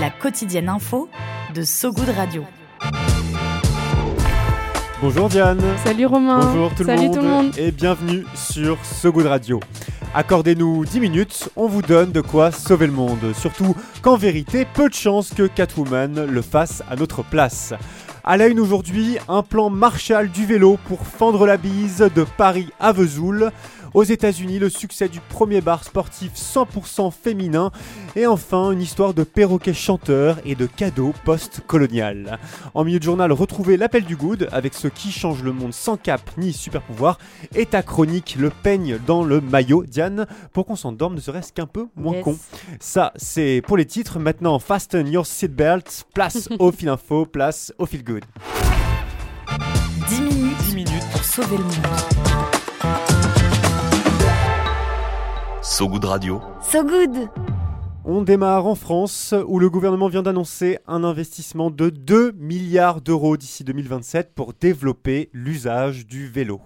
La quotidienne info de So Good Radio. Bonjour Diane. Salut Romain. Bonjour tout, Salut le monde, tout le monde. Et bienvenue sur So Good Radio. Accordez-nous 10 minutes, on vous donne de quoi sauver le monde. Surtout qu'en vérité, peu de chances que Catwoman le fasse à notre place. À la une aujourd'hui, un plan Marshall du vélo pour fendre la bise de Paris à Vesoul. Aux États-Unis, le succès du premier bar sportif 100% féminin. Et enfin, une histoire de perroquet chanteur et de cadeaux post-colonial. En milieu de journal, retrouvez l'appel du good avec ce qui change le monde sans cap ni super pouvoir. Et ta chronique, le peigne dans le maillot, Diane, pour qu'on s'endorme ne serait-ce qu'un peu moins Yes. con. Ça, c'est pour les titres. Maintenant, fasten your seatbelt. Place au fil info, place au fil good. 10 minutes, 10 minutes. pour sauver le monde. So Good Radio. So Good On démarre en France où le gouvernement vient d'annoncer un investissement de 2 milliards d'euros d'ici 2027 pour développer l'usage du vélo.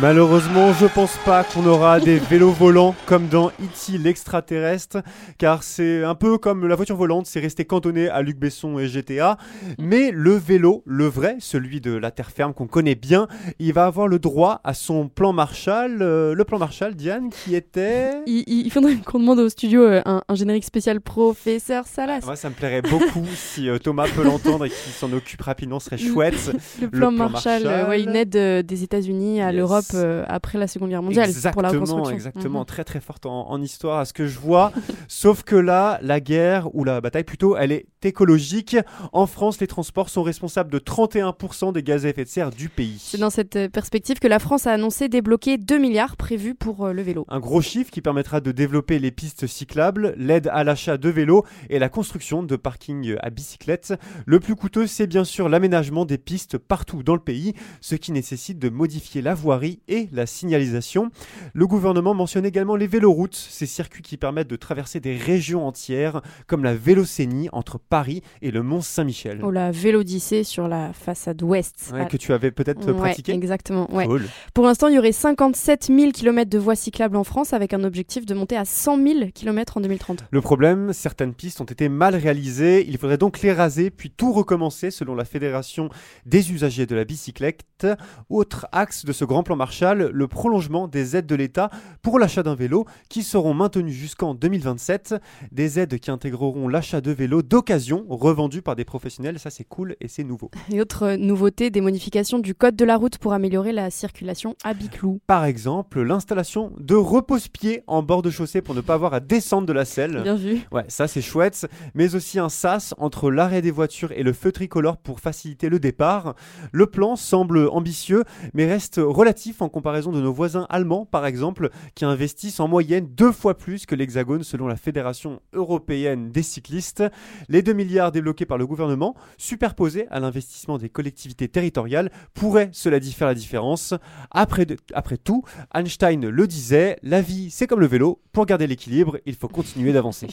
Malheureusement, je pense pas qu'on aura des vélos volants comme dans E.T. l'extraterrestre, car c'est un peu comme la voiture volante, c'est resté cantonné à Luc Besson et GTA. Mais le vélo, le vrai, celui de la terre ferme qu'on connaît bien, il va avoir le droit à son plan Marshall, euh, le plan Marshall, Diane, qui était... Il, faudrait qu'on demande au studio euh, un, un générique spécial professeur Salas. Moi, ça me plairait beaucoup si euh, Thomas peut l'entendre et qu'il s'en occupe rapidement, ce serait chouette. le plan plan Marshall, Marshall. ouais, une aide des États-Unis à Yes. l'Europe euh, après la Seconde Guerre mondiale pour la Exactement, reconstruction. exactement, Mhm. très très forte en, en histoire à ce que je vois. Sauf que là, la guerre ou la bataille plutôt, elle est écologique. En France, les transports sont responsables de 31% des gaz à effet de serre du pays. C'est dans cette euh, perspective que la France a annoncé débloquer 2 milliards prévus pour euh, le vélo. Un gros chiffre qui permettra de développer les pistes cyclables, l'aide à l'achat de vélos et la construction de parkings à bicyclettes. Le plus coûteux, c'est bien sûr l'aménagement des pistes partout dans le pays, ce qui nécessite de modifier la voirie et la signalisation. Le gouvernement mentionne également les véloroutes, ces circuits qui permettent de traverser des régions entières, comme la Vélocénie entre Paris et le Mont Saint-Michel. Oh la Vélodyssée sur la façade ouest. Ouais, Ah, que tu avais peut-être ouais, pratiqué exactement. Ouais. Cool. Pour l'instant, il y aurait 57 000 km de voies cyclables en France avec un objectif de monter à 100 000 km en 2030. Le problème, certaines pistes ont été mal réalisées, il faudrait donc les raser puis tout recommencer selon la Fédération des usagers de la bicyclette. Autre axe de ce grand plan Marshall, le prolongement des aides de l'État pour l'achat d'un vélo qui seront maintenues jusqu'en 2027. Des aides qui intégreront l'achat de vélos d'occasion revendus par des professionnels, ça c'est cool et c'est nouveau. Et autre nouveauté, des modifications du code de la route pour améliorer la circulation à Biclou. Par exemple, l'installation de repose-pieds en bord de chaussée pour ne pas avoir à descendre de la selle. Bien vu. Ouais, ça c'est chouette, mais aussi un sas entre l'arrêt des voitures et le feu tricolore pour faciliter le départ. Le plan semble ambitieux, mais reste relatif en comparaison de nos voisins allemands, par exemple, qui investissent en moyenne deux fois plus que l'Hexagone selon la Fédération européenne des cyclistes. Les 2 milliards débloqués par le gouvernement, superposés à l'investissement des collectivités territoriales, pourraient, cela dit, faire la différence. Après, après tout, Einstein le disait, la vie c'est comme le vélo, pour garder l'équilibre, il faut continuer d'avancer.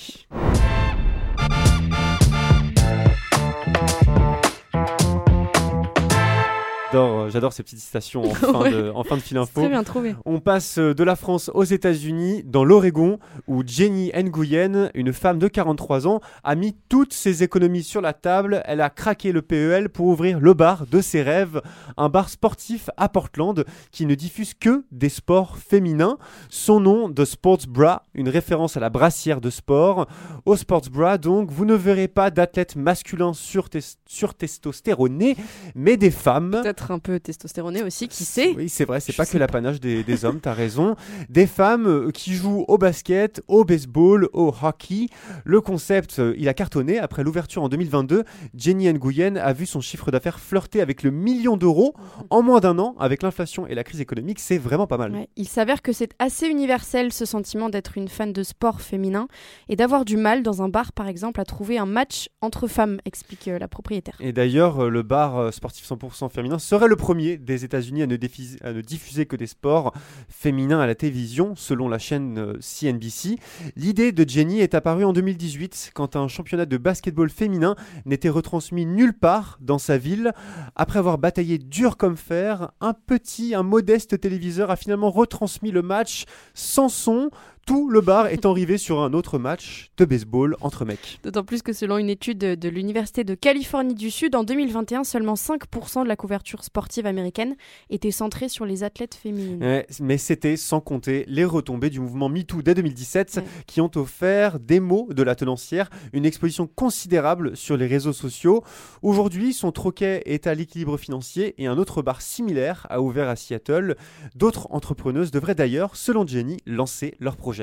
J'adore, euh, J'adore ces petites citations en fin, de, en fin de fil info. Très bien trouvé. On passe euh, de la France aux États-Unis, dans l'Oregon, où Jenny Nguyen, une femme de 43 ans, a mis toutes ses économies sur la table. Elle a craqué le PEL pour ouvrir le bar de ses rêves, un bar sportif à Portland qui ne diffuse que des sports féminins. Son nom, The Sports Bra, une référence à la brassière de sport. Au Sports Bra, donc, vous ne verrez pas d'athlètes masculins surtes- surtestostéronés, mais des femmes. Un peu testostéroné aussi, qui sait Oui, c'est vrai, c'est pas que l'apanage des, des hommes, t'as raison. Des femmes euh, qui jouent au basket, au baseball, au hockey. Le concept, euh, il a cartonné. Après l'ouverture en 2022, Jenny Nguyen a vu son chiffre d'affaires flirter avec le million d'euros en moins d'un an. Avec l'inflation et la crise économique, c'est vraiment pas mal. Ouais, Il s'avère que c'est assez universel ce sentiment d'être une fan de sport féminin et d'avoir du mal dans un bar par exemple à trouver un match entre femmes, explique euh, la propriétaire. Et d'ailleurs, le bar sportif 100% féminin serait le premier des États-Unis à, ne diffuser- que des sports féminins à la télévision, selon la chaîne euh, CNBC. L'idée de Jenny est apparue en 2018, quand un championnat de basketball féminin n'était retransmis nulle part dans sa ville. Après avoir bataillé dur comme fer, un petit, un modeste téléviseur a finalement retransmis le match sans son, tout le bar étant rivé sur un autre match de baseball entre mecs. D'autant plus que selon une étude de, de l'Université de Californie du Sud, en 2021, seulement 5% de la couverture sportive américaine était centrée sur les athlètes féminines. Ouais, mais c'était sans compter les retombées du mouvement MeToo dès 2017 Ouais. qui ont offert des mots de la tenancière, une exposition considérable sur les réseaux sociaux. Aujourd'hui, son troquet est à l'équilibre financier et un autre bar similaire a ouvert à Seattle. D'autres entrepreneuses devraient d'ailleurs, selon Jenny, lancer leur projet.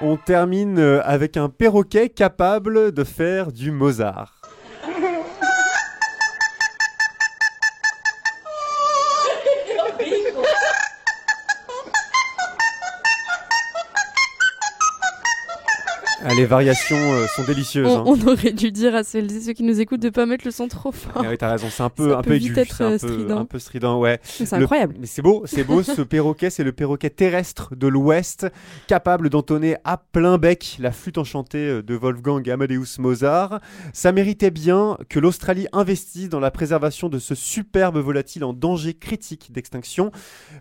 On termine avec un perroquet capable de faire du Mozart. Ah, les variations euh, sont délicieuses. On, hein. on aurait dû dire à celles et ceux qui nous écoutent de pas mettre le son trop fort. Ah oui, t'as raison, c'est un peu, Ça un peut peu vite aigu, être, un, euh, peu, strident. un peu strident, ouais. Mais C'est Le- incroyable. Mais c'est beau, c'est beau ce perroquet, c'est le perroquet terrestre de l'Ouest, capable d'entonner à plein bec la flûte enchantée euh, de Wolfgang Amadeus Mozart. Ça méritait bien que l'Australie investisse dans la préservation de ce superbe volatile en danger critique d'extinction.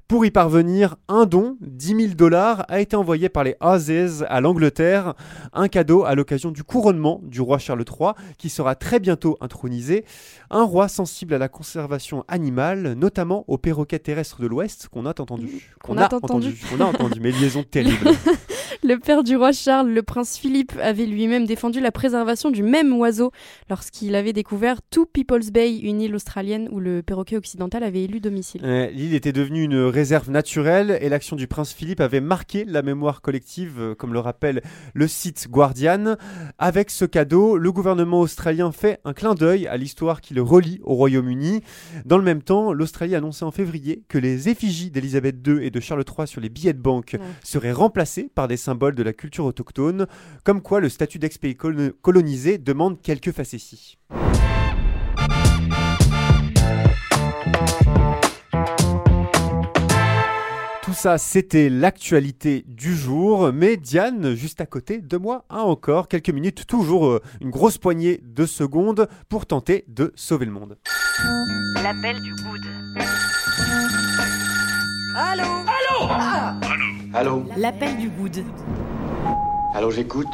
Pour y parvenir, un don, 10 000 dollars, a été envoyé par les Aussies à l'Angleterre, un cadeau à l'occasion du couronnement du roi Charles III, qui sera très bientôt intronisé. Un roi sensible à la conservation animale, notamment aux perroquets terrestres de l'Ouest, qu'on a entendu. Qu'on a entendu. On a entendu, mais liaison terrible. Le père du roi Charles, le prince Philippe, avait lui-même défendu la préservation du même oiseau lorsqu'il avait découvert Two People's Bay, une île australienne où le perroquet occidental avait élu domicile. Euh, L'île était devenue une réserve naturelle et l'action du prince Philippe avait marqué la mémoire collective, euh, comme le rappelle le site Guardian. Avec ce cadeau, le gouvernement australien fait un clin d'œil à l'histoire qui le relie au Royaume-Uni. Dans le même temps, l'Australie annonçait en février que les effigies d'Elisabeth II et de Charles III sur les billets de banque Ouais. seraient remplacées par des symboles de la culture autochtone, comme quoi le statut d'ex-pays colo- colonisé demande quelques facéties. Tout ça, c'était l'actualité du jour. Mais Diane, juste à côté de moi, a encore quelques minutes, toujours euh, une grosse poignée de secondes pour tenter de sauver le monde. L'appel du good. Allô? L'appel du good. Allô, j'écoute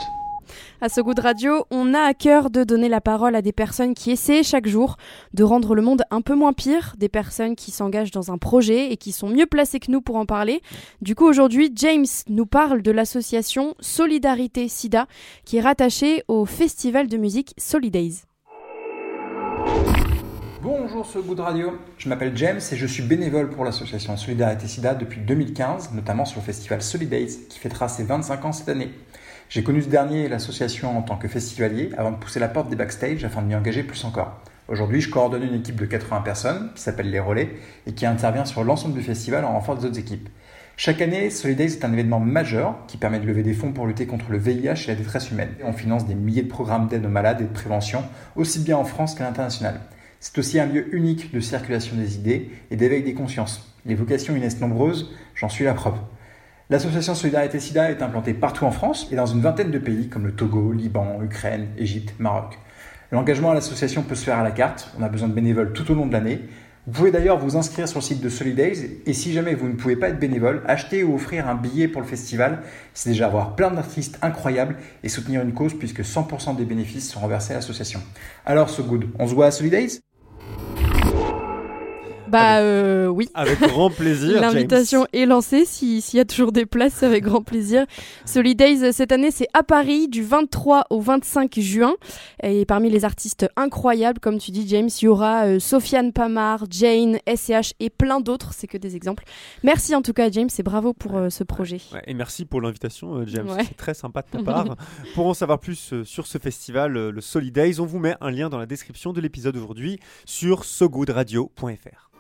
À ce goût de radio, on a à cœur de donner la parole à des personnes qui essaient chaque jour de rendre le monde un peu moins pire, des personnes qui s'engagent dans un projet et qui sont mieux placées que nous pour en parler. Du coup, aujourd'hui, James nous parle de l'association Solidarité SIDA, qui est rattachée au festival de musique Solidays. Bonjour ce goût de radio, je m'appelle James et je suis bénévole pour l'association Solidarité SIDA depuis 2015, notamment sur le festival Solidays qui fêtera ses 25 ans cette année. J'ai connu ce dernier et l'association en tant que festivalier avant de pousser la porte des backstage afin de m'y engager plus encore. Aujourd'hui, je coordonne une équipe de 80 personnes qui s'appelle les Relais et qui intervient sur l'ensemble du festival en renfort des autres équipes. Chaque année, Solidays est un événement majeur qui permet de lever des fonds pour lutter contre le VIH et la détresse humaine. On finance des milliers de programmes d'aide aux malades et de prévention, aussi bien en France qu'à l'international. C'est aussi un lieu unique de circulation des idées et d'éveil des consciences. Les vocations y naissent nombreuses, j'en suis la preuve. L'association Solidarité SIDA est implantée partout en France et dans une vingtaine de pays comme le Togo, Liban, Ukraine, Égypte, Maroc. L'engagement à l'association peut se faire à la carte, on a besoin de bénévoles tout au long de l'année. Vous pouvez d'ailleurs vous inscrire sur le site de Solidays et si jamais vous ne pouvez pas être bénévole, acheter ou offrir un billet pour le festival, c'est déjà avoir plein d'artistes incroyables et soutenir une cause puisque 100% des bénéfices sont reversés à l'association. Alors ce good, on se voit à Solidays? Bah euh, oui. Avec grand plaisir. L'invitation est lancée. S'il y a toujours des places, c'est avec grand plaisir. Solidays cette année, c'est à Paris du 23 au 25 juin. Et parmi les artistes incroyables, comme tu dis, James, il y aura euh, Sofiane Pamar, Jane, SCH et plein d'autres. C'est que des exemples. Merci en tout cas, James, et bravo pour euh, ce projet. et merci pour l'invitation, James. C'est très sympa de ta part. pour en savoir plus sur ce festival, le Solidays, on vous met un lien dans la description de l'épisode aujourd'hui sur sogoodradio.fr.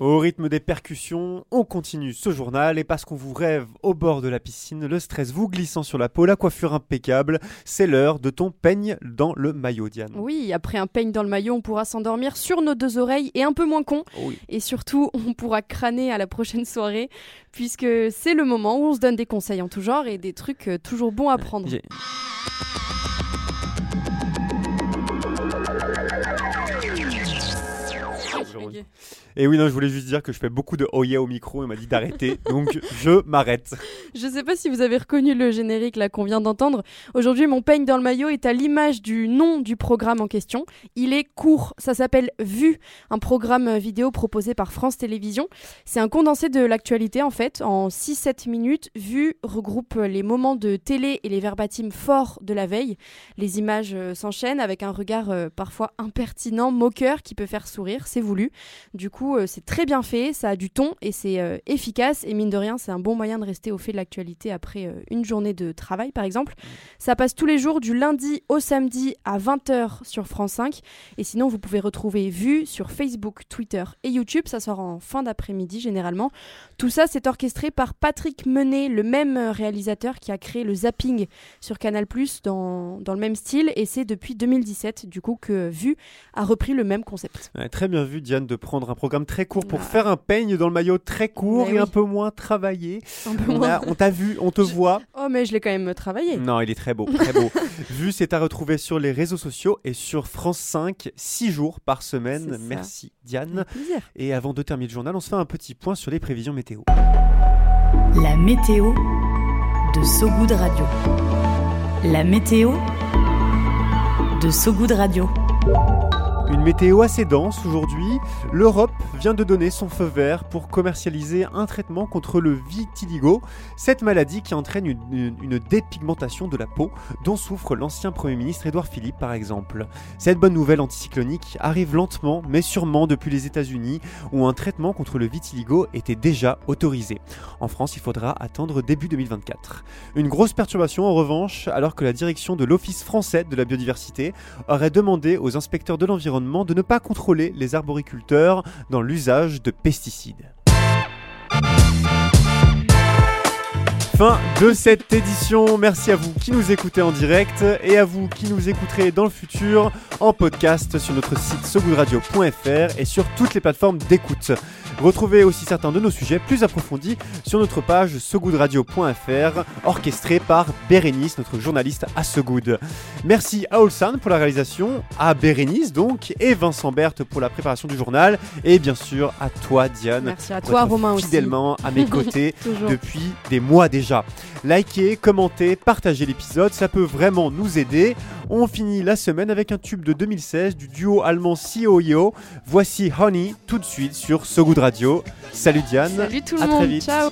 Au rythme des percussions, on continue ce journal et parce qu'on vous rêve au bord de la piscine, le stress vous glissant sur la peau, la coiffure impeccable, c'est l'heure de ton peigne dans le maillot, Diane. Oui, après un peigne dans le maillot, on pourra s'endormir sur nos deux oreilles et un peu moins con. Et surtout, on pourra crâner à la prochaine soirée puisque c'est le moment où on se donne des conseils en tout genre et des trucs euh, toujours bons à prendre. Et oui, non, je voulais juste dire que je fais beaucoup de oh yeah au micro. Il m'a dit d'arrêter, donc je m'arrête. Je sais pas si vous avez reconnu le générique là qu'on vient d'entendre. Aujourd'hui, mon peigne dans le maillot est à l'image du nom du programme en question. Il est court. Ça s'appelle Vue, un programme vidéo proposé par France Télévisions. C'est un condensé de l'actualité en fait, en 6-7 minutes. Vue regroupe les moments de télé et les verbatims forts de la veille. Les images euh, s'enchaînent avec un regard euh, parfois impertinent, moqueur qui peut faire sourire. C'est voulu. Du coup, euh, c'est très bien fait, ça a du ton et c'est euh, efficace. Et mine de rien, c'est un bon moyen de rester au fait de l'actualité après euh, une journée de travail, par exemple. Ça passe tous les jours du lundi au samedi à 20h sur France 5. Et sinon, vous pouvez retrouver Vue sur Facebook, Twitter et YouTube. Ça sort en fin d'après-midi généralement. Tout ça, c'est orchestré par Patrick Menet, le même réalisateur qui a créé le zapping sur Canal dans, dans le même style. Et c'est depuis 2017, du coup, que Vue a repris le même concept. très bien vu, Diane, de prendre un programme très court pour faire un peigne dans le maillot très court et un peu moins travaillé. on, t'a vu, on te voit. Oh, mais je l'ai quand même travaillé. Non, il est très beau, très beau. vu, c'est à retrouver sur les réseaux sociaux et sur France 5, 6 jours par semaine. Merci Diane. Et avant de terminer le journal, on se fait un petit point sur les prévisions météo. La météo de Sogoud Radio. La météo de Sogoud Radio. Une météo assez dense aujourd'hui. L'Europe vient de donner son feu vert pour commercialiser un traitement contre le vitiligo, cette maladie qui entraîne une, dépigmentation de la peau dont souffre l'ancien Premier ministre Édouard Philippe par exemple. Cette bonne nouvelle anticyclonique arrive lentement mais sûrement depuis les États-Unis où un traitement contre le vitiligo était déjà autorisé. En France, il faudra attendre début 2024. Une grosse perturbation en revanche alors que la direction de l'Office français de la biodiversité aurait demandé aux inspecteurs de l'environnement de ne pas contrôler les arboriculteurs dans l'usage de pesticides. Fin de cette édition. Merci à vous qui nous écoutez en direct et à vous qui nous écouterez dans le futur en podcast sur notre site sogoodradio.fr et sur toutes les plateformes d'écoute. Retrouvez aussi certains de nos sujets plus approfondis sur notre page sogoodradio.fr, orchestré par Bérénice, notre journaliste à Sogood. Merci à Olsan pour la réalisation, à Bérénice donc, et Vincent Berthe pour la préparation du journal, et bien sûr à toi Diane. Merci à toi Romain fidèlement à mes côtés depuis des mois déjà. Likez, commentez, partagez l'épisode, ça peut vraiment nous aider. On finit la semaine avec un tube de 2016 du duo allemand COIO. Voici Honey tout de suite sur So Good Radio. Salut Diane. Salut tout le à monde. Très vite. Ciao.